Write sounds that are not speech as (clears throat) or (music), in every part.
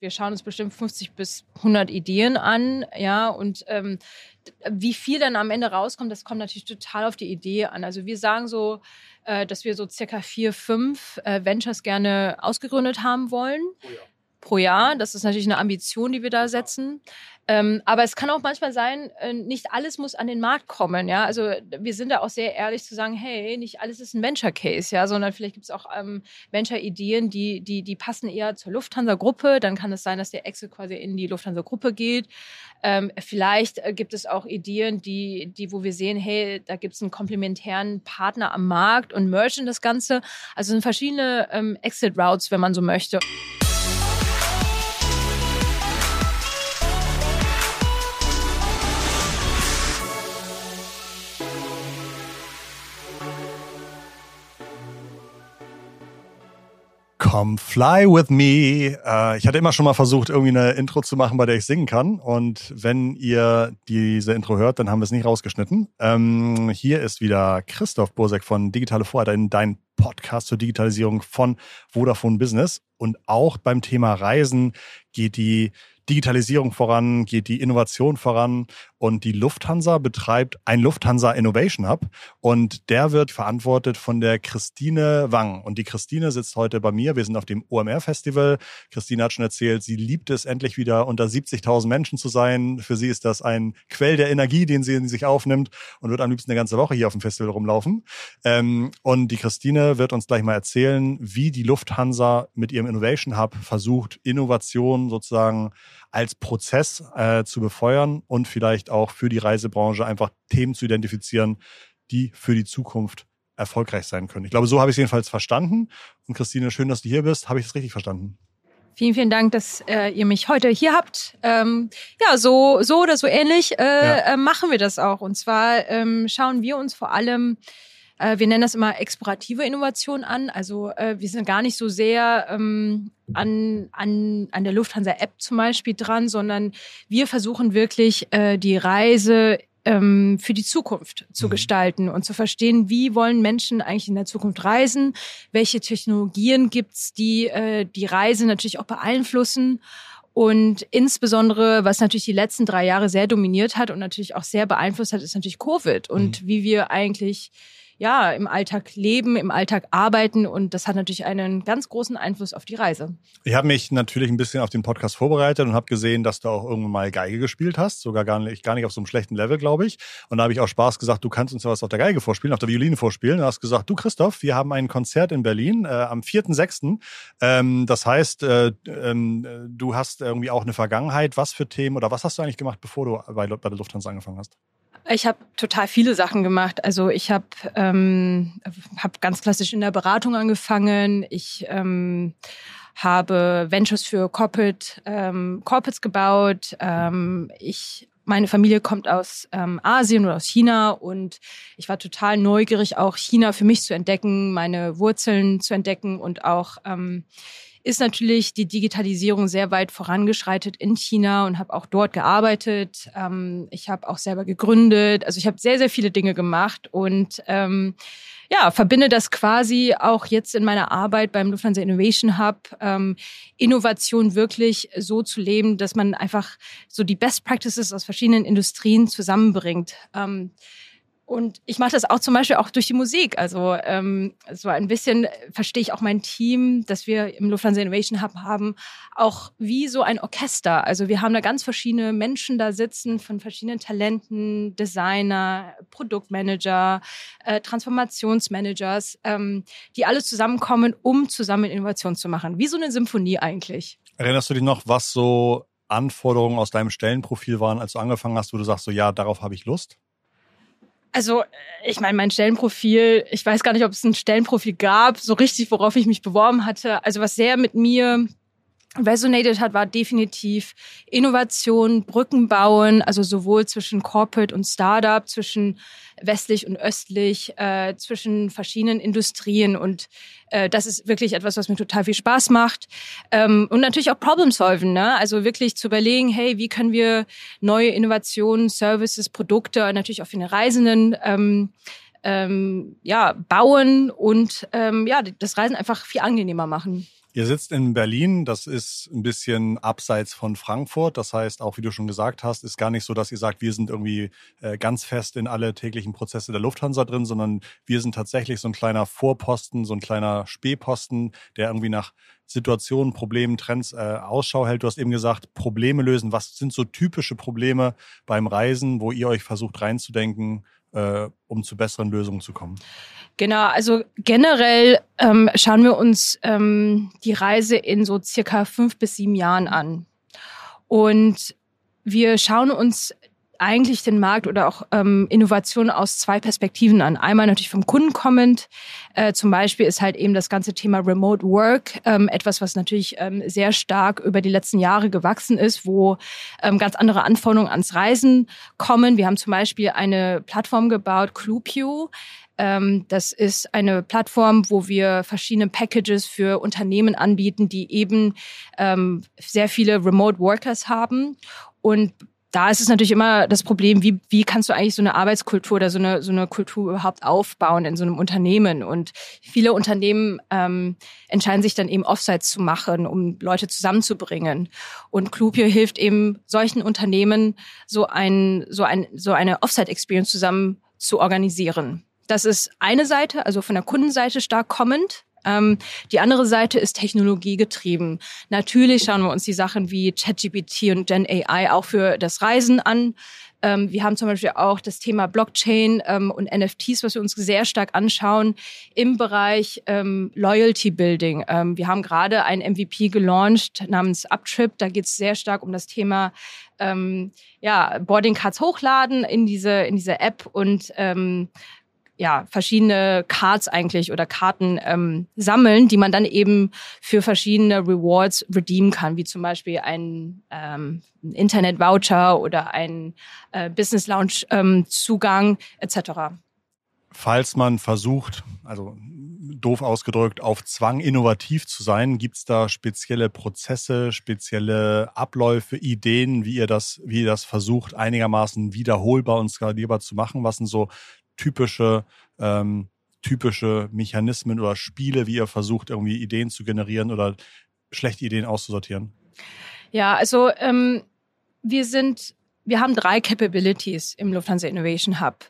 wir schauen uns bestimmt 50 bis 100 Ideen an, ja, und ähm, wie viel dann am Ende rauskommt, das kommt natürlich total auf die Idee an. Also wir sagen so, äh, dass wir so circa vier, fünf äh, Ventures gerne ausgegründet haben wollen. Oh ja pro Jahr. Das ist natürlich eine Ambition, die wir da setzen. Ähm, aber es kann auch manchmal sein, äh, nicht alles muss an den Markt kommen. Ja, also wir sind da auch sehr ehrlich zu sagen, hey, nicht alles ist ein Venture Case, ja, sondern vielleicht gibt es auch ähm, Venture Ideen, die die die passen eher zur Lufthansa Gruppe. Dann kann es sein, dass der Exit quasi in die Lufthansa Gruppe geht. Ähm, vielleicht äh, gibt es auch Ideen, die die wo wir sehen, hey, da gibt es einen komplementären Partner am Markt und mergen das Ganze. Also sind verschiedene ähm, Exit Routes, wenn man so möchte. Come Fly With Me. Äh, ich hatte immer schon mal versucht, irgendwie eine Intro zu machen, bei der ich singen kann. Und wenn ihr diese Intro hört, dann haben wir es nicht rausgeschnitten. Ähm, hier ist wieder Christoph Bursek von Digitale Vorreiter in dein Podcast zur Digitalisierung von Vodafone Business. Und auch beim Thema Reisen geht die Digitalisierung voran, geht die Innovation voran und die Lufthansa betreibt ein Lufthansa Innovation Hub und der wird verantwortet von der Christine Wang. Und die Christine sitzt heute bei mir. Wir sind auf dem OMR Festival. Christine hat schon erzählt, sie liebt es endlich wieder unter 70.000 Menschen zu sein. Für sie ist das ein Quell der Energie, den sie in sich aufnimmt und wird am liebsten eine ganze Woche hier auf dem Festival rumlaufen. Ähm, und die Christine wird uns gleich mal erzählen, wie die Lufthansa mit ihrem Innovation Hub versucht, Innovation sozusagen als Prozess äh, zu befeuern und vielleicht auch für die Reisebranche einfach Themen zu identifizieren, die für die Zukunft erfolgreich sein können. Ich glaube, so habe ich es jedenfalls verstanden. Und Christine, schön, dass du hier bist. Habe ich es richtig verstanden? Vielen, vielen Dank, dass äh, ihr mich heute hier habt. Ähm, ja, so, so oder so ähnlich äh, ja. äh, machen wir das auch. Und zwar ähm, schauen wir uns vor allem wir nennen das immer explorative Innovation an. Also äh, wir sind gar nicht so sehr ähm, an, an, an der Lufthansa-App zum Beispiel dran, sondern wir versuchen wirklich äh, die Reise ähm, für die Zukunft zu mhm. gestalten und zu verstehen, wie wollen Menschen eigentlich in der Zukunft reisen, welche Technologien gibt's, die äh, die Reise natürlich auch beeinflussen. Und insbesondere, was natürlich die letzten drei Jahre sehr dominiert hat und natürlich auch sehr beeinflusst hat, ist natürlich Covid und mhm. wie wir eigentlich ja, im Alltag leben, im Alltag arbeiten und das hat natürlich einen ganz großen Einfluss auf die Reise. Ich habe mich natürlich ein bisschen auf den Podcast vorbereitet und habe gesehen, dass du auch irgendwann mal Geige gespielt hast, sogar gar nicht, gar nicht auf so einem schlechten Level, glaube ich. Und da habe ich auch Spaß gesagt, du kannst uns ja was auf der Geige vorspielen, auf der Violine vorspielen. Und hast gesagt, du Christoph, wir haben ein Konzert in Berlin äh, am 4.6. Ähm, das heißt, äh, ähm, du hast irgendwie auch eine Vergangenheit. Was für Themen oder was hast du eigentlich gemacht, bevor du bei, bei der Lufthansa angefangen hast? Ich habe total viele Sachen gemacht. Also ich habe ähm, hab ganz klassisch in der Beratung angefangen. Ich ähm, habe Ventures für Corporate, ähm, Corporates gebaut. Ähm, ich meine Familie kommt aus ähm, Asien oder aus China und ich war total neugierig, auch China für mich zu entdecken, meine Wurzeln zu entdecken und auch ähm, ist natürlich die Digitalisierung sehr weit vorangeschreitet in China und habe auch dort gearbeitet. Ähm, ich habe auch selber gegründet. Also ich habe sehr, sehr viele Dinge gemacht und ähm, ja, verbinde das quasi auch jetzt in meiner Arbeit beim Lufthansa Innovation Hub, ähm, Innovation wirklich so zu leben, dass man einfach so die Best Practices aus verschiedenen Industrien zusammenbringt. Ähm, und ich mache das auch zum Beispiel auch durch die Musik. Also ähm, so ein bisschen verstehe ich auch mein Team, dass wir im Lufthansa Innovation Hub haben, auch wie so ein Orchester. Also wir haben da ganz verschiedene Menschen da sitzen von verschiedenen Talenten, Designer, Produktmanager, äh, Transformationsmanagers, ähm, die alle zusammenkommen, um zusammen Innovation zu machen. Wie so eine Symphonie eigentlich. Erinnerst du dich noch, was so Anforderungen aus deinem Stellenprofil waren, als du angefangen hast, wo du sagst, so ja, darauf habe ich Lust? Also, ich meine, mein Stellenprofil, ich weiß gar nicht, ob es ein Stellenprofil gab, so richtig, worauf ich mich beworben hatte. Also, was sehr mit mir resonated hat, war definitiv Innovation, Brücken bauen, also sowohl zwischen Corporate und Startup, zwischen westlich und östlich, äh, zwischen verschiedenen Industrien und äh, das ist wirklich etwas, was mir total viel Spaß macht. Ähm, und natürlich auch Problem solven, ne? Also wirklich zu überlegen, hey, wie können wir neue Innovationen, Services, Produkte, natürlich auch für den Reisenden ähm, ähm, ja, bauen und ähm, ja, das Reisen einfach viel angenehmer machen. Ihr sitzt in Berlin, das ist ein bisschen abseits von Frankfurt. Das heißt, auch wie du schon gesagt hast, ist gar nicht so, dass ihr sagt, wir sind irgendwie äh, ganz fest in alle täglichen Prozesse der Lufthansa drin, sondern wir sind tatsächlich so ein kleiner Vorposten, so ein kleiner Spähposten, der irgendwie nach Situationen, Problemen, Trends äh, Ausschau hält. Du hast eben gesagt, Probleme lösen. Was sind so typische Probleme beim Reisen, wo ihr euch versucht reinzudenken, äh, um zu besseren Lösungen zu kommen? Genau, also generell ähm, schauen wir uns ähm, die Reise in so circa fünf bis sieben Jahren an. Und wir schauen uns eigentlich den Markt oder auch ähm, Innovationen aus zwei Perspektiven an. Einmal natürlich vom Kunden kommend. Äh, zum Beispiel ist halt eben das ganze Thema Remote Work ähm, etwas, was natürlich ähm, sehr stark über die letzten Jahre gewachsen ist, wo ähm, ganz andere Anforderungen ans Reisen kommen. Wir haben zum Beispiel eine Plattform gebaut, Clupio, ähm, das ist eine Plattform, wo wir verschiedene Packages für Unternehmen anbieten, die eben ähm, sehr viele Remote Workers haben. Und da ist es natürlich immer das Problem, wie, wie kannst du eigentlich so eine Arbeitskultur oder so eine, so eine Kultur überhaupt aufbauen in so einem Unternehmen? Und viele Unternehmen ähm, entscheiden sich dann eben Offsites zu machen, um Leute zusammenzubringen. Und Clupio hilft eben solchen Unternehmen, so ein, so ein, so eine Offsite-Experience zusammen zu organisieren. Das ist eine Seite, also von der Kundenseite stark kommend. Ähm, die andere Seite ist technologiegetrieben. Natürlich schauen wir uns die Sachen wie ChatGPT und Gen AI auch für das Reisen an. Ähm, wir haben zum Beispiel auch das Thema Blockchain ähm, und NFTs, was wir uns sehr stark anschauen im Bereich ähm, Loyalty Building. Ähm, wir haben gerade ein MVP gelauncht namens Uptrip. Da geht es sehr stark um das Thema ähm, ja, Boarding Cards hochladen in diese, in diese App und ähm, ja, verschiedene Cards eigentlich oder Karten ähm, sammeln, die man dann eben für verschiedene Rewards redeemen kann, wie zum Beispiel ein ähm, Internet-Voucher oder ein äh, Business Lounge-Zugang ähm, etc. Falls man versucht, also doof ausgedrückt, auf Zwang innovativ zu sein, gibt's da spezielle Prozesse, spezielle Abläufe, Ideen, wie ihr das, wie ihr das versucht, einigermaßen wiederholbar und skalierbar zu machen? Was sind so typische, ähm, typische Mechanismen oder Spiele, wie ihr versucht, irgendwie Ideen zu generieren oder schlechte Ideen auszusortieren? Ja, also ähm, wir sind, wir haben drei Capabilities im Lufthansa Innovation Hub.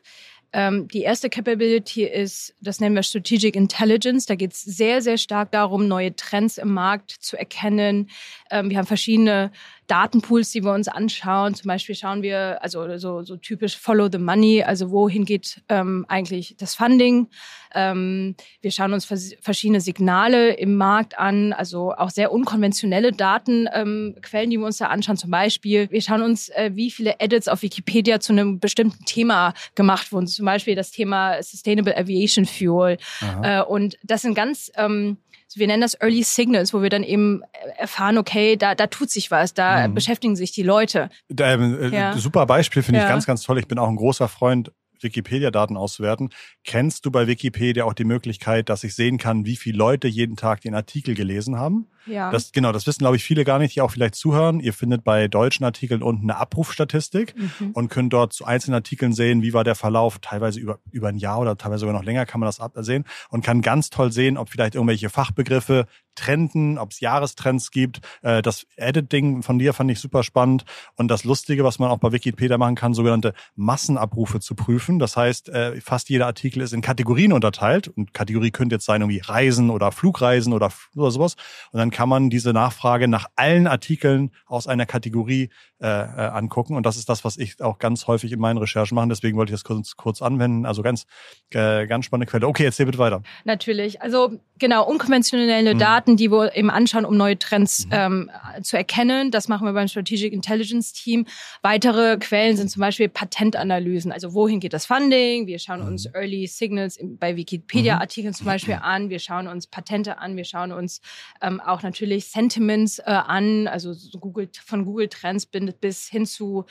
Ähm, die erste Capability ist, das nennen wir Strategic Intelligence. Da geht es sehr, sehr stark darum, neue Trends im Markt zu erkennen. Ähm, wir haben verschiedene Datenpools, die wir uns anschauen. Zum Beispiel schauen wir, also so, so typisch Follow the Money, also wohin geht ähm, eigentlich das Funding. Ähm, wir schauen uns vers verschiedene Signale im Markt an, also auch sehr unkonventionelle Datenquellen, ähm, die wir uns da anschauen. Zum Beispiel, wir schauen uns, äh, wie viele Edits auf Wikipedia zu einem bestimmten Thema gemacht wurden. Zum Beispiel das Thema Sustainable Aviation Fuel. Äh, und das sind ganz ähm, wir nennen das Early Signals, wo wir dann eben erfahren, okay, da, da tut sich was, da mhm. beschäftigen sich die Leute. Ähm, äh, ja. Super Beispiel, finde ja. ich ganz, ganz toll. Ich bin auch ein großer Freund Wikipedia-Daten auszuwerten. Kennst du bei Wikipedia auch die Möglichkeit, dass ich sehen kann, wie viele Leute jeden Tag den Artikel gelesen haben? Ja. Das, genau, das wissen, glaube ich, viele gar nicht, die auch vielleicht zuhören. Ihr findet bei deutschen Artikeln unten eine Abrufstatistik mhm. und könnt dort zu einzelnen Artikeln sehen, wie war der Verlauf, teilweise über, über ein Jahr oder teilweise sogar noch länger kann man das absehen und kann ganz toll sehen, ob vielleicht irgendwelche Fachbegriffe trenden, ob es Jahrestrends gibt. Äh, das Editing von dir fand ich super spannend und das Lustige, was man auch bei Wikipedia machen kann, sogenannte Massenabrufe zu prüfen. Das heißt, äh, fast jeder Artikel ist in Kategorien unterteilt und Kategorie könnte jetzt sein irgendwie Reisen oder Flugreisen oder, oder sowas und dann kann man diese Nachfrage nach allen Artikeln aus einer Kategorie äh, äh, angucken. Und das ist das, was ich auch ganz häufig in meinen Recherchen mache. Deswegen wollte ich das kurz, kurz anwenden. Also ganz, äh, ganz spannende Quelle. Okay, erzähl bitte weiter. Natürlich. Also genau, unkonventionelle mhm. Daten, die wir eben anschauen, um neue Trends mhm. ähm, zu erkennen. Das machen wir beim Strategic Intelligence Team. Weitere Quellen sind zum Beispiel Patentanalysen. Also wohin geht das Funding? Wir schauen uns mhm. Early Signals bei Wikipedia-Artikeln zum Beispiel an. Wir schauen uns Patente an. Wir schauen uns ähm, auch natürlich Sentiments äh, an, also so Google, von Google Trends bis hin zu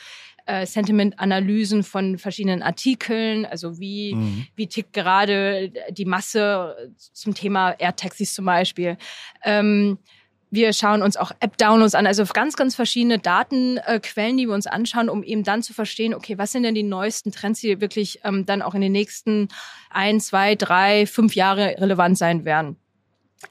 äh, Sentiment-Analysen von verschiedenen Artikeln, also wie, mhm. wie tickt gerade die Masse zum Thema Air-Taxis zum Beispiel. Ähm, wir schauen uns auch App-Downloads an, also ganz, ganz verschiedene Datenquellen, die wir uns anschauen, um eben dann zu verstehen, okay, was sind denn die neuesten Trends, die wirklich ähm, dann auch in den nächsten ein, zwei, drei, fünf Jahre relevant sein werden.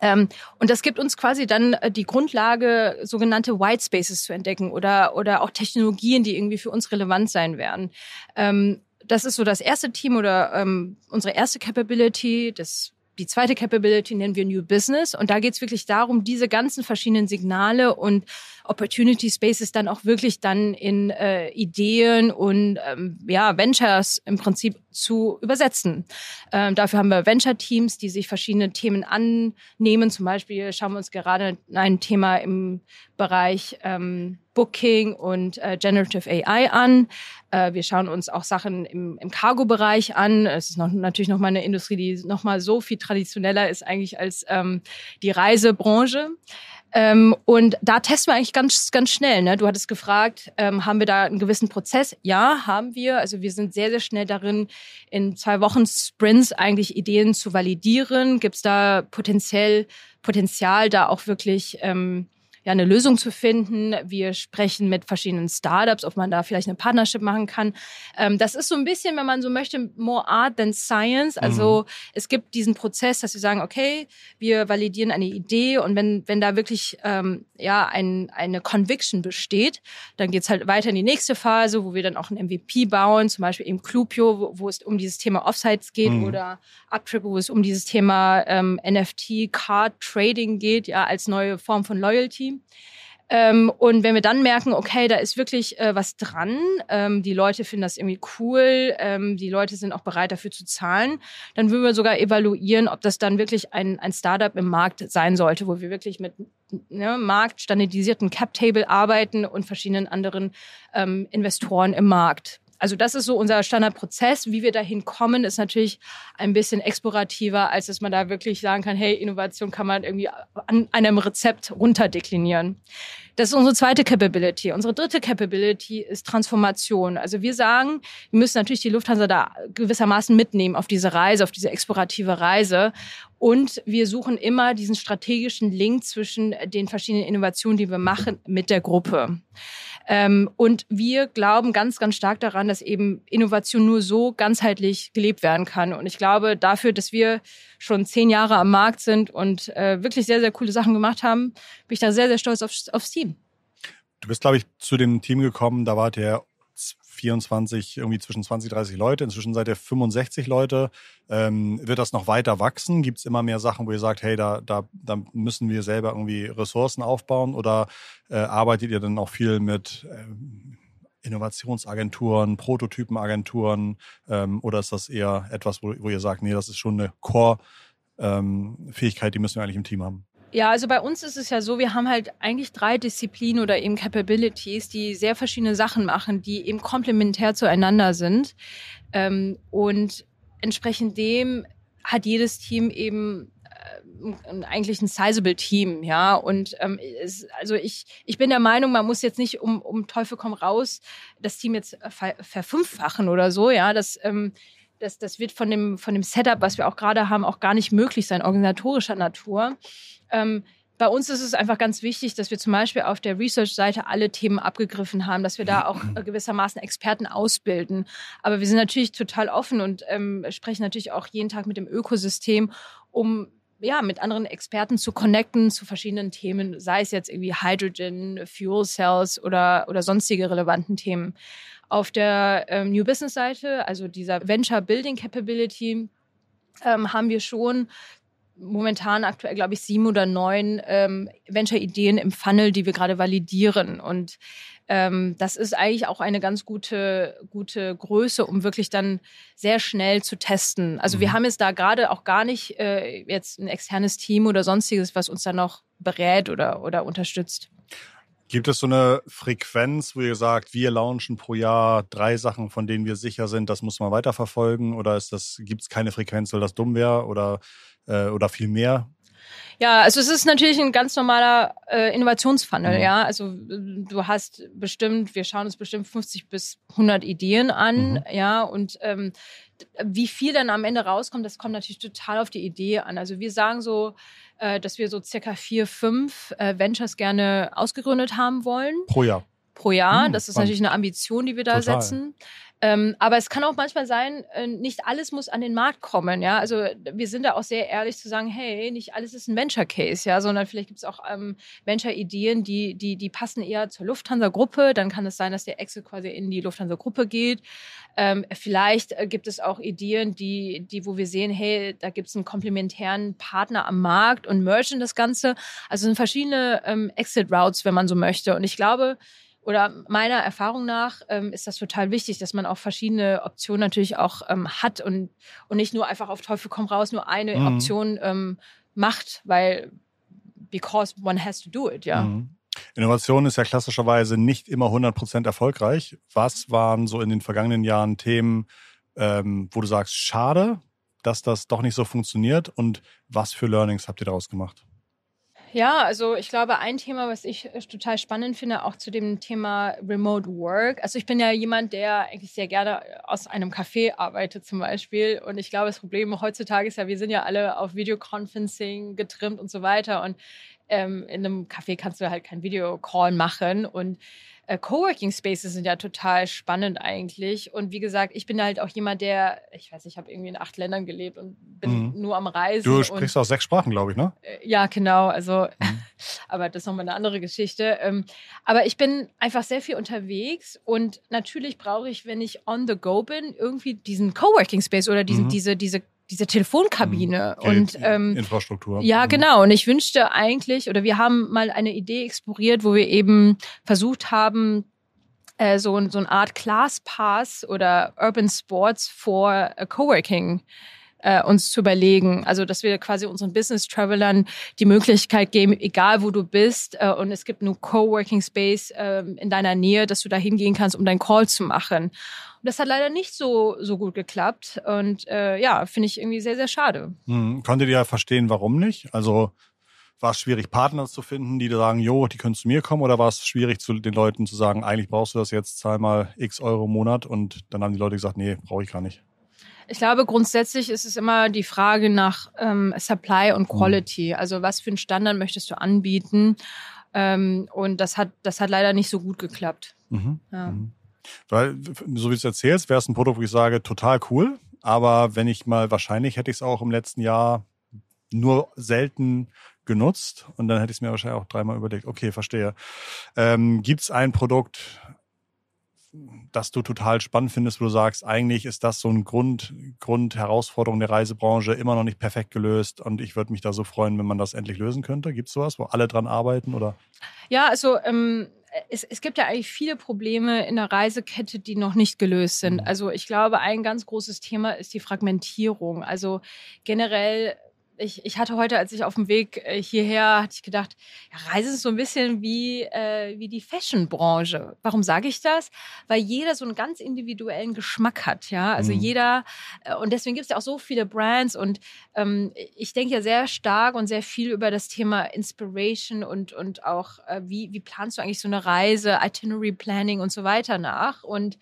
Ähm, und das gibt uns quasi dann äh, die Grundlage, sogenannte White Spaces zu entdecken oder, oder auch Technologien, die irgendwie für uns relevant sein werden. Ähm, das ist so das erste Team oder ähm, unsere erste Capability. Das die zweite Capability nennen wir New Business. Und da geht es wirklich darum, diese ganzen verschiedenen Signale und Opportunity Spaces dann auch wirklich dann in äh, Ideen und ähm, ja, Ventures im Prinzip zu übersetzen. Ähm, dafür haben wir Venture-Teams, die sich verschiedene Themen annehmen. Zum Beispiel schauen wir uns gerade ein Thema im Bereich ähm, Booking und äh, Generative AI an. Äh, wir schauen uns auch Sachen im, im Cargo-Bereich an. Es ist noch, natürlich nochmal eine Industrie, die nochmal so viel traditioneller ist eigentlich als ähm, die Reisebranche. Ähm, und da testen wir eigentlich ganz, ganz schnell. Ne? Du hattest gefragt, ähm, haben wir da einen gewissen Prozess? Ja, haben wir. Also wir sind sehr, sehr schnell darin, in zwei Wochen Sprints eigentlich Ideen zu validieren. Gibt es da potenziell Potenzial, da auch wirklich ähm, ja, eine Lösung zu finden. Wir sprechen mit verschiedenen Startups, ob man da vielleicht eine Partnership machen kann. Ähm, das ist so ein bisschen, wenn man so möchte, more art than science. Also mhm. es gibt diesen Prozess, dass wir sagen, okay, wir validieren eine Idee und wenn, wenn da wirklich ähm, ja ein, eine Conviction besteht, dann geht's halt weiter in die nächste Phase, wo wir dann auch ein MVP bauen, zum Beispiel eben Clupio, wo, wo es um dieses Thema Offsites geht mhm. oder Uptrip, wo es um dieses Thema ähm, NFT, Card Trading geht, ja, als neue Form von Loyalty. Ähm, und wenn wir dann merken, okay, da ist wirklich äh, was dran, ähm, die Leute finden das irgendwie cool, ähm, die Leute sind auch bereit dafür zu zahlen, dann würden wir sogar evaluieren, ob das dann wirklich ein, ein Startup im Markt sein sollte, wo wir wirklich mit ne, marktstandardisierten Cap-Table arbeiten und verschiedenen anderen ähm, Investoren im Markt. Also das ist so unser Standardprozess. Wie wir dahin kommen, ist natürlich ein bisschen explorativer, als dass man da wirklich sagen kann, hey, Innovation kann man irgendwie an einem Rezept runterdeklinieren. Das ist unsere zweite Capability. Unsere dritte Capability ist Transformation. Also wir sagen, wir müssen natürlich die Lufthansa da gewissermaßen mitnehmen auf diese Reise, auf diese explorative Reise. Und wir suchen immer diesen strategischen Link zwischen den verschiedenen Innovationen, die wir machen, mit der Gruppe. Ähm, und wir glauben ganz, ganz stark daran, dass eben Innovation nur so ganzheitlich gelebt werden kann. Und ich glaube, dafür, dass wir schon zehn Jahre am Markt sind und äh, wirklich sehr, sehr coole Sachen gemacht haben, bin ich da sehr, sehr stolz auf, aufs Team. Du bist, glaube ich, zu dem Team gekommen, da wart ihr 24, irgendwie zwischen 20, 30 Leute. Inzwischen seid ihr 65 Leute. Ähm, wird das noch weiter wachsen? Gibt es immer mehr Sachen, wo ihr sagt, hey, da, da, da müssen wir selber irgendwie Ressourcen aufbauen? Oder äh, arbeitet ihr dann auch viel mit äh, Innovationsagenturen, Prototypenagenturen? Ähm, oder ist das eher etwas, wo, wo ihr sagt, nee, das ist schon eine Core-Fähigkeit, ähm, die müssen wir eigentlich im Team haben? Ja, also bei uns ist es ja so, wir haben halt eigentlich drei Disziplinen oder eben Capabilities, die sehr verschiedene Sachen machen, die eben komplementär zueinander sind. Ähm, und entsprechend dem hat jedes Team eben äh, eigentlich ein sizable Team, ja. Und ähm, es, also ich, ich bin der Meinung, man muss jetzt nicht um, um Teufel komm raus das Team jetzt ver, verfünffachen oder so, ja. Das, ähm, das, das wird von dem, von dem Setup, was wir auch gerade haben, auch gar nicht möglich sein, organisatorischer Natur. Ähm, bei uns ist es einfach ganz wichtig, dass wir zum Beispiel auf der Research-Seite alle Themen abgegriffen haben, dass wir da auch (clears throat) gewissermaßen Experten ausbilden. Aber wir sind natürlich total offen und ähm, sprechen natürlich auch jeden Tag mit dem Ökosystem, um ja, mit anderen Experten zu connecten zu verschiedenen Themen, sei es jetzt irgendwie Hydrogen, Fuel Cells oder, oder sonstige relevanten Themen. Auf der ähm, New Business Seite, also dieser Venture Building Capability, ähm, haben wir schon momentan aktuell, glaube ich, sieben oder neun ähm, Venture-Ideen im Funnel, die wir gerade validieren. Und ähm, das ist eigentlich auch eine ganz gute, gute Größe, um wirklich dann sehr schnell zu testen. Also mhm. wir haben jetzt da gerade auch gar nicht äh, jetzt ein externes Team oder sonstiges, was uns dann noch berät oder, oder unterstützt. Gibt es so eine Frequenz, wo ihr sagt, wir launchen pro Jahr drei Sachen, von denen wir sicher sind, das muss man weiterverfolgen? Oder ist das, gibt es keine Frequenz, weil das dumm wäre? Oder äh, oder viel mehr? Ja, also es ist natürlich ein ganz normaler äh, Innovationsfunnel, mhm. ja. Also du hast bestimmt, wir schauen uns bestimmt 50 bis 100 Ideen an, mhm. ja, und ähm, wie viel dann am Ende rauskommt, das kommt natürlich total auf die Idee an. Also wir sagen so, äh, dass wir so circa vier, fünf äh, Ventures gerne ausgegründet haben wollen. Pro Jahr pro Jahr. Hm, das ist natürlich eine Ambition, die wir da Total. setzen. Ähm, aber es kann auch manchmal sein, äh, nicht alles muss an den Markt kommen. Ja, also wir sind da auch sehr ehrlich zu sagen, hey, nicht alles ist ein Venture Case, ja, sondern vielleicht gibt es auch ähm, Venture Ideen, die die die passen eher zur Lufthansa Gruppe. Dann kann es sein, dass der Exit quasi in die Lufthansa Gruppe geht. Ähm, vielleicht äh, gibt es auch Ideen, die die wo wir sehen, hey, da gibt es einen komplementären Partner am Markt und mergen das Ganze. Also sind verschiedene ähm, Exit Routes, wenn man so möchte. Und ich glaube oder meiner Erfahrung nach ähm, ist das total wichtig, dass man auch verschiedene Optionen natürlich auch ähm, hat und, und nicht nur einfach auf Teufel komm raus nur eine mhm. Option ähm, macht, weil because one has to do it, ja. Mhm. Innovation ist ja klassischerweise nicht immer 100% erfolgreich. Was waren so in den vergangenen Jahren Themen, ähm, wo du sagst, schade, dass das doch nicht so funktioniert und was für Learnings habt ihr daraus gemacht? Ja, also ich glaube, ein Thema, was ich äh, total spannend finde, auch zu dem Thema Remote Work. Also ich bin ja jemand, der eigentlich sehr gerne aus einem Café arbeitet zum Beispiel. Und ich glaube, das Problem heutzutage ist ja, wir sind ja alle auf Videoconferencing getrimmt und so weiter. Und ähm, in einem Café kannst du halt kein Videocall machen. Und äh, Coworking Spaces sind ja total spannend eigentlich. Und wie gesagt, ich bin halt auch jemand, der, ich weiß, ich habe irgendwie in acht Ländern gelebt und bin mhm. nur am Reisen. Du sprichst und, auch sechs Sprachen, glaube ich, ne? Äh, ja, genau. Also, mhm. (laughs) aber das ist nochmal eine andere Geschichte. Ähm, aber ich bin einfach sehr viel unterwegs und natürlich brauche ich, wenn ich on the go bin, irgendwie diesen Coworking Space oder diesen, mhm. diese, diese diese Telefonkabine mhm. und ähm, Infrastruktur. Ja, mhm. genau. Und ich wünschte eigentlich, oder wir haben mal eine Idee exploriert, wo wir eben versucht haben, äh, so, so eine Art Class Pass oder Urban Sports for Coworking äh, uns zu überlegen. Also, dass wir quasi unseren Business Travelern die Möglichkeit geben, egal wo du bist, äh, und es gibt nur Coworking Space äh, in deiner Nähe, dass du da hingehen kannst, um deinen Call zu machen. Und das hat leider nicht so, so gut geklappt. Und äh, ja, finde ich irgendwie sehr, sehr schade. Hm. Konntet ihr ja verstehen, warum nicht? Also, war es schwierig, Partner zu finden, die sagen, jo, die können zu mir kommen? Oder war es schwierig, zu den Leuten zu sagen, eigentlich brauchst du das jetzt, zahl mal x Euro im Monat? Und dann haben die Leute gesagt, nee, brauche ich gar nicht. Ich glaube, grundsätzlich ist es immer die Frage nach ähm, Supply und mhm. Quality. Also was für einen Standard möchtest du anbieten? Ähm, und das hat, das hat leider nicht so gut geklappt. Mhm. Ja. Mhm. Weil, so wie du es erzählst, wäre es ein Produkt, wo ich sage, total cool. Aber wenn ich mal, wahrscheinlich hätte ich es auch im letzten Jahr nur selten genutzt und dann hätte ich es mir wahrscheinlich auch dreimal überlegt. Okay, verstehe. Ähm, Gibt es ein Produkt, das du total spannend findest, wo du sagst, eigentlich ist das so ein Grund, Grundherausforderung der Reisebranche immer noch nicht perfekt gelöst und ich würde mich da so freuen, wenn man das endlich lösen könnte. Gibt es sowas, wo alle dran arbeiten oder? Ja, also ähm, es, es gibt ja eigentlich viele Probleme in der Reisekette, die noch nicht gelöst sind. Mhm. Also ich glaube, ein ganz großes Thema ist die Fragmentierung. Also generell ich, ich hatte heute, als ich auf dem Weg äh, hierher, hatte ich gedacht, ja, Reise ist so ein bisschen wie, äh, wie die Fashion-Branche. Warum sage ich das? Weil jeder so einen ganz individuellen Geschmack hat, ja. Also mhm. jeder, äh, und deswegen gibt es ja auch so viele Brands und ähm, ich denke ja sehr stark und sehr viel über das Thema Inspiration und, und auch, äh, wie, wie planst du eigentlich so eine Reise, Itinerary Planning und so weiter nach. Und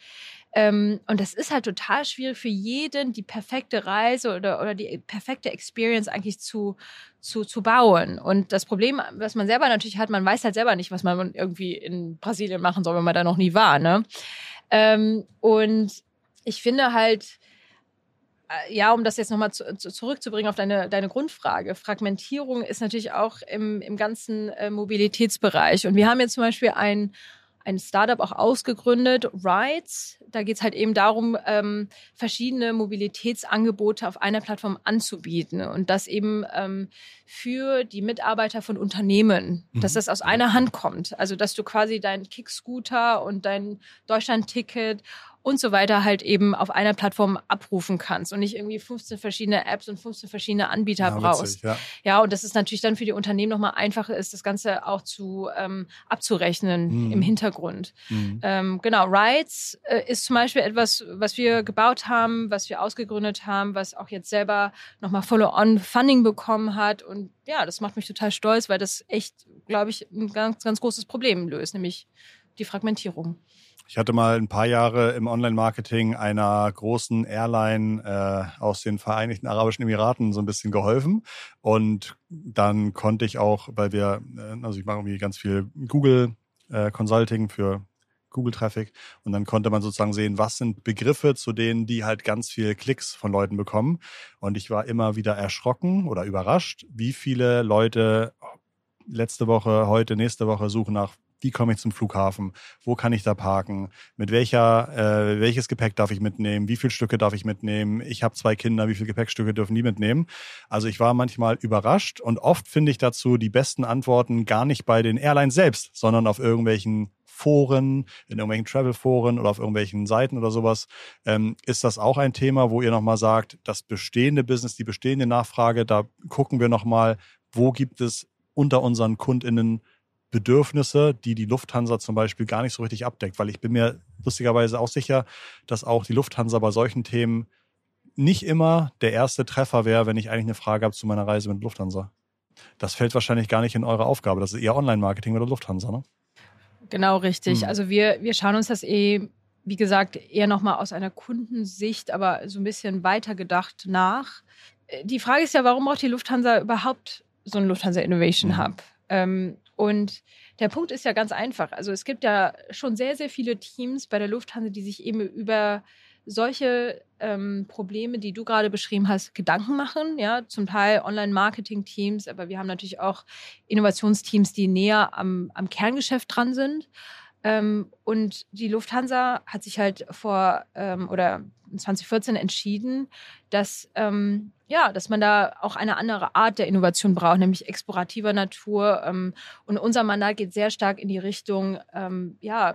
ähm, und das ist halt total schwierig für jeden, die perfekte Reise oder, oder die perfekte Experience eigentlich zu, zu, zu bauen. Und das Problem, was man selber natürlich hat, man weiß halt selber nicht, was man irgendwie in Brasilien machen soll, wenn man da noch nie war. Ne? Ähm, und ich finde halt, äh, ja, um das jetzt nochmal zu, zu, zurückzubringen auf deine, deine Grundfrage. Fragmentierung ist natürlich auch im, im ganzen äh, Mobilitätsbereich. Und wir haben jetzt zum Beispiel ein ein Startup auch ausgegründet, Rides. Da geht es halt eben darum, ähm, verschiedene Mobilitätsangebote auf einer Plattform anzubieten und das eben ähm, für die Mitarbeiter von Unternehmen, mhm. dass das aus einer Hand kommt. Also dass du quasi dein Kickscooter und dein Deutschlandticket und so weiter halt eben auf einer Plattform abrufen kannst und nicht irgendwie 15 verschiedene Apps und 15 verschiedene Anbieter ja, brauchst. Witzig, ja. ja, und das ist natürlich dann für die Unternehmen nochmal einfacher ist, das Ganze auch zu ähm, abzurechnen mhm. im Hintergrund. Mhm. Ähm, genau, Rides äh, ist zum Beispiel etwas, was wir gebaut haben, was wir ausgegründet haben, was auch jetzt selber nochmal Follow-on-Funding bekommen hat und ja, das macht mich total stolz, weil das echt, glaube ich, ein ganz, ganz großes Problem löst, nämlich die Fragmentierung. Ich hatte mal ein paar Jahre im Online-Marketing einer großen Airline äh, aus den Vereinigten Arabischen Emiraten so ein bisschen geholfen. Und dann konnte ich auch, weil wir, äh, also ich mache irgendwie ganz viel Google äh, Consulting für Google-Traffic. Und dann konnte man sozusagen sehen, was sind Begriffe, zu denen die halt ganz viel Klicks von Leuten bekommen. Und ich war immer wieder erschrocken oder überrascht, wie viele Leute letzte Woche, heute, nächste Woche suchen nach wie komme ich zum Flughafen, wo kann ich da parken, mit welcher, äh, welches Gepäck darf ich mitnehmen, wie viele Stücke darf ich mitnehmen, ich habe zwei Kinder, wie viele Gepäckstücke dürfen die mitnehmen. Also ich war manchmal überrascht und oft finde ich dazu die besten Antworten gar nicht bei den Airlines selbst, sondern auf irgendwelchen Foren, in irgendwelchen Travel-Foren oder auf irgendwelchen Seiten oder sowas. Ähm, ist das auch ein Thema, wo ihr nochmal sagt, das bestehende Business, die bestehende Nachfrage, da gucken wir nochmal, wo gibt es unter unseren KundInnen Bedürfnisse, die die Lufthansa zum Beispiel gar nicht so richtig abdeckt, weil ich bin mir lustigerweise auch sicher, dass auch die Lufthansa bei solchen Themen nicht immer der erste Treffer wäre, wenn ich eigentlich eine Frage habe zu meiner Reise mit Lufthansa. Das fällt wahrscheinlich gar nicht in eure Aufgabe. Das ist eher Online-Marketing mit der Lufthansa, ne? Genau, richtig. Hm. Also wir, wir schauen uns das eh, wie gesagt, eher nochmal aus einer Kundensicht, aber so ein bisschen weiter gedacht nach. Die Frage ist ja, warum braucht die Lufthansa überhaupt so einen Lufthansa Innovation hm. Hub? Ähm, und der Punkt ist ja ganz einfach. Also es gibt ja schon sehr, sehr viele Teams bei der Lufthansa, die sich eben über solche ähm, Probleme, die du gerade beschrieben hast, Gedanken machen. Ja, zum Teil Online-Marketing-Teams, aber wir haben natürlich auch Innovationsteams, die näher am, am Kerngeschäft dran sind. Ähm, und die Lufthansa hat sich halt vor ähm, oder 2014 entschieden, dass ähm, ja, dass man da auch eine andere Art der Innovation braucht, nämlich explorativer Natur. Ähm, und unser Mandat geht sehr stark in die Richtung, ähm, ja,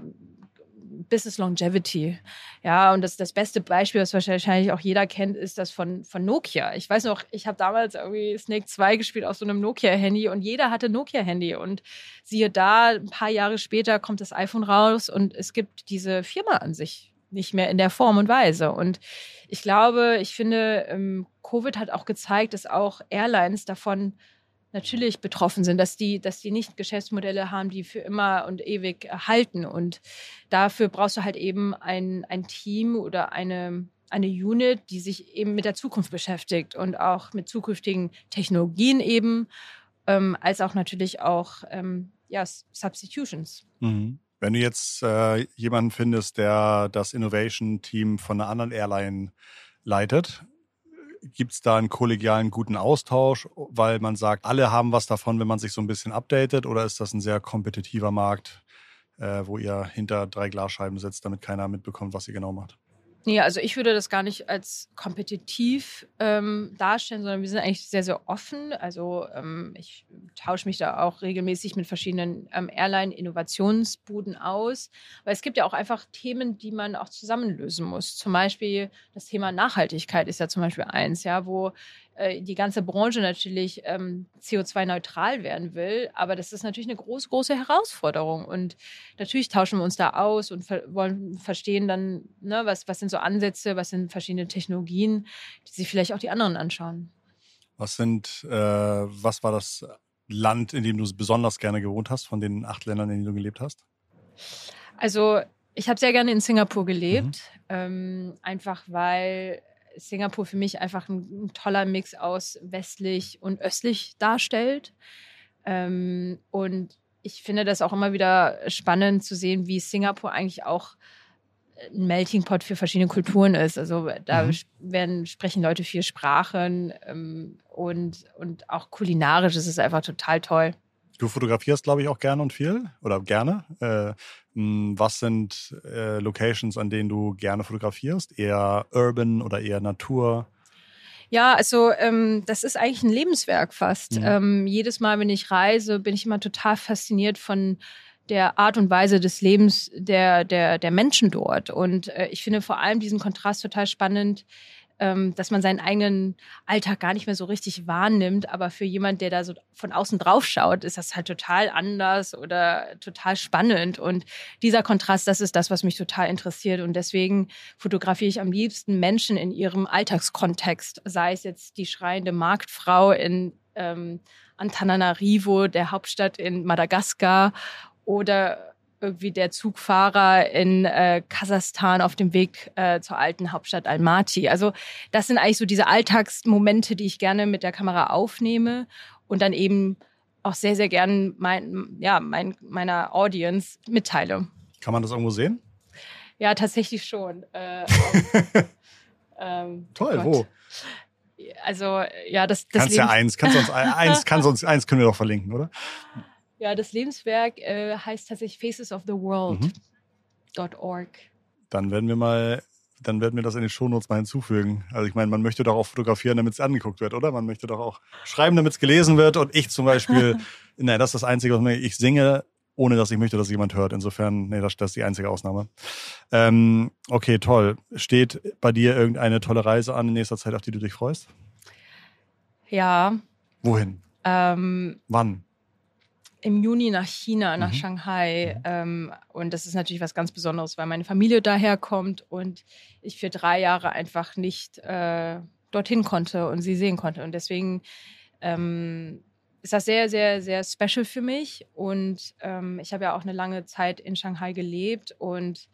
Business Longevity. Ja, und das, das beste Beispiel, was wahrscheinlich auch jeder kennt, ist das von, von Nokia. Ich weiß noch, ich habe damals irgendwie Snake 2 gespielt auf so einem Nokia-Handy und jeder hatte Nokia-Handy. Und siehe da, ein paar Jahre später kommt das iPhone raus und es gibt diese Firma an sich nicht mehr in der Form und Weise. Und ich glaube, ich finde, ähm, Covid hat auch gezeigt, dass auch Airlines davon natürlich betroffen sind, dass die, dass die nicht Geschäftsmodelle haben, die für immer und ewig halten. Und dafür brauchst du halt eben ein, ein Team oder eine, eine Unit, die sich eben mit der Zukunft beschäftigt und auch mit zukünftigen Technologien eben, ähm, als auch natürlich auch ähm, ja, Substitutions. Mhm. Wenn du jetzt äh, jemanden findest, der das Innovation-Team von einer anderen Airline leitet, Gibt es da einen kollegialen guten Austausch, weil man sagt, alle haben was davon, wenn man sich so ein bisschen updatet? Oder ist das ein sehr kompetitiver Markt, äh, wo ihr hinter drei Glasscheiben sitzt, damit keiner mitbekommt, was ihr genau macht? Nee, also ich würde das gar nicht als kompetitiv ähm, darstellen, sondern wir sind eigentlich sehr, sehr offen. Also ähm, ich tausche mich da auch regelmäßig mit verschiedenen ähm, Airline-Innovationsbuden aus. Weil es gibt ja auch einfach Themen, die man auch zusammenlösen muss. Zum Beispiel das Thema Nachhaltigkeit ist ja zum Beispiel eins, ja, wo äh, die ganze Branche natürlich ähm, CO2-neutral werden will. Aber das ist natürlich eine große, große Herausforderung. Und natürlich tauschen wir uns da aus und ver wollen verstehen dann, ne, was, was sind so Ansätze, was sind verschiedene Technologien, die sich vielleicht auch die anderen anschauen. Was sind, äh, was war das Land, in dem du besonders gerne gewohnt hast, von den acht Ländern, in denen du gelebt hast? Also ich habe sehr gerne in Singapur gelebt, mhm. ähm, einfach weil Singapur für mich einfach ein, ein toller Mix aus westlich und östlich darstellt. Ähm, und ich finde das auch immer wieder spannend zu sehen, wie Singapur eigentlich auch ein Melting Pot für verschiedene Kulturen ist. Also da mhm. werden, sprechen Leute vier Sprachen ähm, und, und auch kulinarisch ist es einfach total toll. Du fotografierst, glaube ich, auch gerne und viel oder gerne. Äh, was sind äh, Locations, an denen du gerne fotografierst? Eher urban oder eher Natur? Ja, also ähm, das ist eigentlich ein Lebenswerk fast. Mhm. Ähm, jedes Mal, wenn ich reise, bin ich immer total fasziniert von der Art und Weise des Lebens der, der, der Menschen dort. Und äh, ich finde vor allem diesen Kontrast total spannend dass man seinen eigenen Alltag gar nicht mehr so richtig wahrnimmt. Aber für jemand, der da so von außen drauf schaut, ist das halt total anders oder total spannend. Und dieser Kontrast, das ist das, was mich total interessiert. Und deswegen fotografiere ich am liebsten Menschen in ihrem Alltagskontext, sei es jetzt die schreiende Marktfrau in ähm, Antananarivo, der Hauptstadt in Madagaskar, oder irgendwie der Zugfahrer in äh, Kasachstan auf dem Weg äh, zur alten Hauptstadt Almaty. Also das sind eigentlich so diese Alltagsmomente, die ich gerne mit der Kamera aufnehme und dann eben auch sehr, sehr gern mein, ja, mein, meiner Audience mitteile. Kann man das irgendwo sehen? Ja, tatsächlich schon. Äh, (laughs) ähm, Toll, Gott. wo? Also, ja, das, das Kannst ja eins, kannst uns (laughs) eins, kannst uns eins können wir doch verlinken, oder? Ja, das Lebenswerk äh, heißt tatsächlich Faces of the World.org. Mhm. Dann werden wir mal dann werden wir das in den Shownotes mal hinzufügen. Also ich meine, man möchte doch auch fotografieren, damit es angeguckt wird, oder? Man möchte doch auch schreiben, damit es gelesen wird. Und ich zum Beispiel, (laughs) naja, das ist das Einzige, was ich, ich singe, ohne dass ich möchte, dass jemand hört. Insofern, nee, das, das ist die einzige Ausnahme. Ähm, okay, toll. Steht bei dir irgendeine tolle Reise an in nächster Zeit, auf die du dich freust? Ja. Wohin? Ähm, Wann? Im Juni nach China, nach mhm. Shanghai. Mhm. Ähm, und das ist natürlich was ganz Besonderes, weil meine Familie daherkommt und ich für drei Jahre einfach nicht äh, dorthin konnte und sie sehen konnte. Und deswegen ähm, ist das sehr, sehr, sehr special für mich. Und ähm, ich habe ja auch eine lange Zeit in Shanghai gelebt und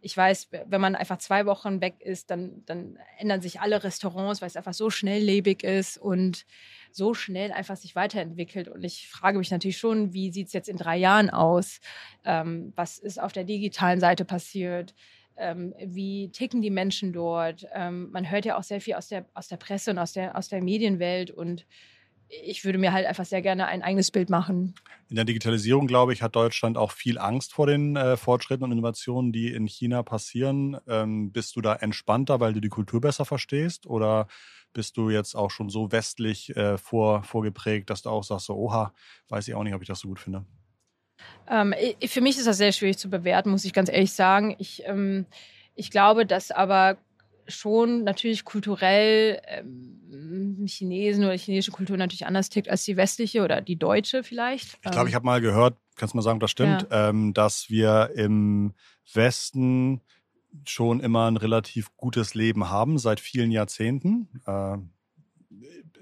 ich weiß, wenn man einfach zwei Wochen weg ist, dann, dann ändern sich alle Restaurants, weil es einfach so schnelllebig ist und so schnell einfach sich weiterentwickelt. Und ich frage mich natürlich schon, wie sieht es jetzt in drei Jahren aus? Ähm, was ist auf der digitalen Seite passiert? Ähm, wie ticken die Menschen dort? Ähm, man hört ja auch sehr viel aus der, aus der Presse und aus der, aus der Medienwelt und ich würde mir halt einfach sehr gerne ein eigenes Bild machen. In der Digitalisierung, glaube ich, hat Deutschland auch viel Angst vor den äh, Fortschritten und Innovationen, die in China passieren. Ähm, bist du da entspannter, weil du die Kultur besser verstehst? Oder bist du jetzt auch schon so westlich äh, vor, vorgeprägt, dass du auch sagst, so, oha, weiß ich auch nicht, ob ich das so gut finde? Ähm, für mich ist das sehr schwierig zu bewerten, muss ich ganz ehrlich sagen. Ich, ähm, ich glaube, dass aber schon natürlich kulturell ähm, Chinesen oder chinesische Kultur natürlich anders tickt als die westliche oder die deutsche vielleicht. Ich glaube, ich habe mal gehört, kannst du mal sagen, ob das stimmt, ja. ähm, dass wir im Westen schon immer ein relativ gutes Leben haben seit vielen Jahrzehnten. Äh,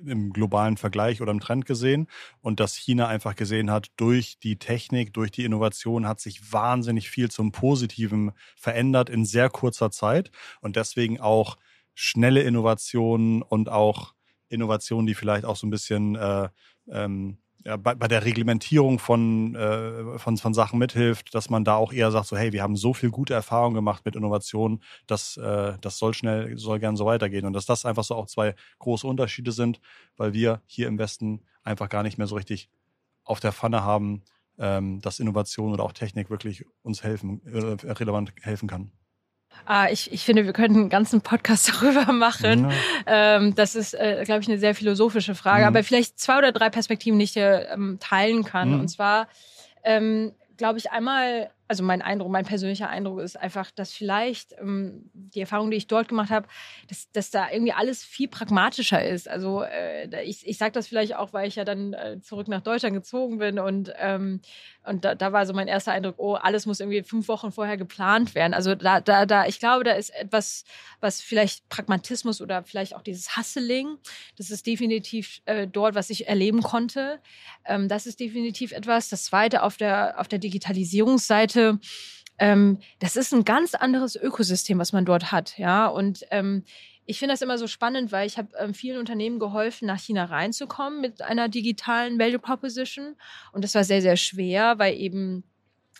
im globalen Vergleich oder im Trend gesehen und dass China einfach gesehen hat, durch die Technik, durch die Innovation hat sich wahnsinnig viel zum Positiven verändert in sehr kurzer Zeit und deswegen auch schnelle Innovationen und auch Innovationen, die vielleicht auch so ein bisschen äh, ähm, ja, bei, bei der Reglementierung von, äh, von, von Sachen mithilft, dass man da auch eher sagt, so hey, wir haben so viel gute Erfahrungen gemacht mit Innovationen, dass äh, das soll schnell, soll gern so weitergehen. Und dass das einfach so auch zwei große Unterschiede sind, weil wir hier im Westen einfach gar nicht mehr so richtig auf der Pfanne haben, ähm, dass Innovation oder auch Technik wirklich uns helfen, äh, relevant helfen kann. Ah, ich, ich finde, wir könnten einen ganzen Podcast (laughs) darüber machen. Ja. Ähm, das ist, äh, glaube ich, eine sehr philosophische Frage, mhm. aber vielleicht zwei oder drei Perspektiven, die ich hier ähm, teilen kann. Mhm. Und zwar, ähm, glaube ich, einmal also mein Eindruck, mein persönlicher Eindruck ist einfach, dass vielleicht ähm, die Erfahrung, die ich dort gemacht habe, dass, dass da irgendwie alles viel pragmatischer ist. Also äh, ich, ich sage das vielleicht auch, weil ich ja dann äh, zurück nach Deutschland gezogen bin und, ähm, und da, da war so mein erster Eindruck, oh, alles muss irgendwie fünf Wochen vorher geplant werden. Also da, da, da, ich glaube, da ist etwas, was vielleicht Pragmatismus oder vielleicht auch dieses Hustling, das ist definitiv äh, dort, was ich erleben konnte. Ähm, das ist definitiv etwas. Das zweite auf der, auf der Digitalisierungsseite Seite, ähm, das ist ein ganz anderes Ökosystem, was man dort hat, ja. Und ähm, ich finde das immer so spannend, weil ich habe ähm, vielen Unternehmen geholfen, nach China reinzukommen mit einer digitalen Value Proposition. Und das war sehr, sehr schwer, weil eben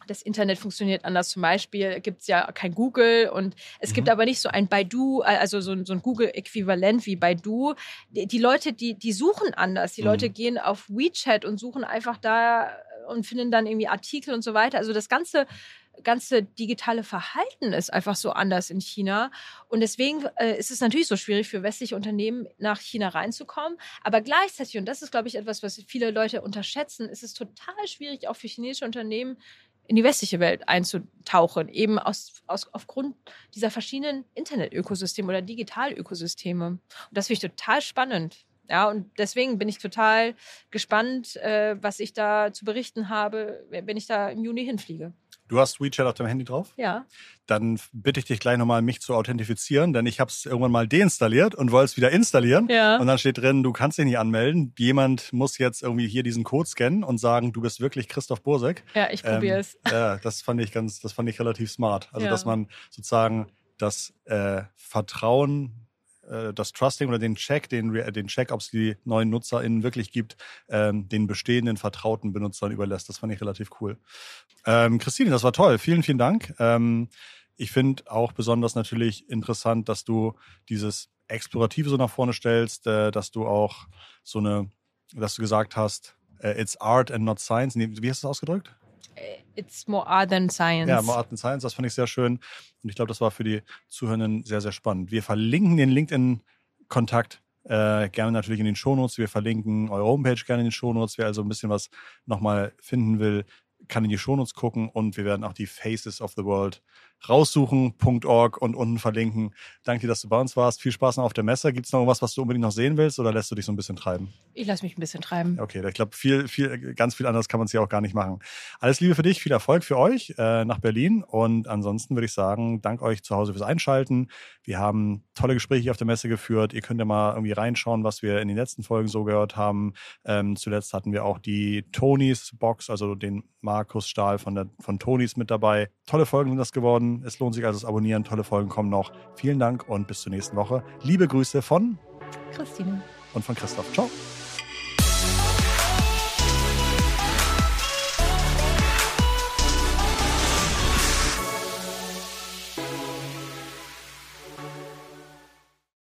das Internet funktioniert anders. Zum Beispiel gibt es ja kein Google und es mhm. gibt aber nicht so ein Baidu, äh, also so, so ein Google-Äquivalent wie Baidu. Die, die, Leute, die, die suchen anders. Die mhm. Leute gehen auf WeChat und suchen einfach da und finden dann irgendwie Artikel und so weiter. Also das ganze ganze digitale Verhalten ist einfach so anders in China. Und deswegen äh, ist es natürlich so schwierig für westliche Unternehmen nach China reinzukommen. Aber gleichzeitig, und das ist, glaube ich, etwas, was viele Leute unterschätzen, ist es total schwierig, auch für chinesische Unternehmen in die westliche Welt einzutauchen, eben aus, aus, aufgrund dieser verschiedenen Internet-Ökosysteme oder Digital-Ökosysteme. Und das finde ich total spannend. Ja, und deswegen bin ich total gespannt, äh, was ich da zu berichten habe, wenn ich da im Juni hinfliege. Du hast WeChat auf deinem Handy drauf? Ja. Dann bitte ich dich gleich nochmal, mich zu authentifizieren, denn ich habe es irgendwann mal deinstalliert und wollte es wieder installieren. Ja. Und dann steht drin, du kannst dich nicht anmelden. Jemand muss jetzt irgendwie hier diesen Code scannen und sagen, du bist wirklich Christoph Bursek. Ja, ich probiere es. Ähm, (laughs) ja, das fand ich ganz, das fand ich relativ smart. Also, ja. dass man sozusagen das äh, Vertrauen äh, das Trusting oder den Check, den, den Check, ob es die neuen NutzerInnen wirklich gibt, ähm, den bestehenden vertrauten Benutzern überlässt. Das fand ich relativ cool. Ähm, Christine, das war toll. Vielen, vielen Dank. Ähm, ich finde auch besonders natürlich interessant, dass du dieses Explorative so nach vorne stellst, äh, dass du auch so eine, dass du gesagt hast, äh, it's art and not science. Wie hast du das ausgedrückt? It's more art than science. Ja, more art than science, das fand ich sehr schön. Und ich glaube, das war für die Zuhörenden sehr, sehr spannend. Wir verlinken den LinkedIn-Kontakt äh, gerne natürlich in den Shownotes. Wir verlinken eure Homepage gerne in den Shownotes. Wer also ein bisschen was nochmal finden will, kann in die Shownotes gucken und wir werden auch die Faces of the World raussuchen.org und unten verlinken. Danke dir, dass du bei uns warst. Viel Spaß noch auf der Messe. Gibt es noch irgendwas, was du unbedingt noch sehen willst oder lässt du dich so ein bisschen treiben? Ich lasse mich ein bisschen treiben. Okay, ich glaube, viel, viel, ganz viel anderes kann man es ja auch gar nicht machen. Alles Liebe für dich, viel Erfolg für euch äh, nach Berlin und ansonsten würde ich sagen, dank euch zu Hause fürs Einschalten. Wir haben tolle Gespräche auf der Messe geführt. Ihr könnt ja mal irgendwie reinschauen, was wir in den letzten Folgen so gehört haben. Ähm, zuletzt hatten wir auch die Tonys Box, also den Markus Stahl von, der, von Tonys mit dabei. Tolle Folgen sind das geworden. Es lohnt sich also das Abonnieren. Tolle Folgen kommen noch. Vielen Dank und bis zur nächsten Woche. Liebe Grüße von Christine und von Christoph. Ciao.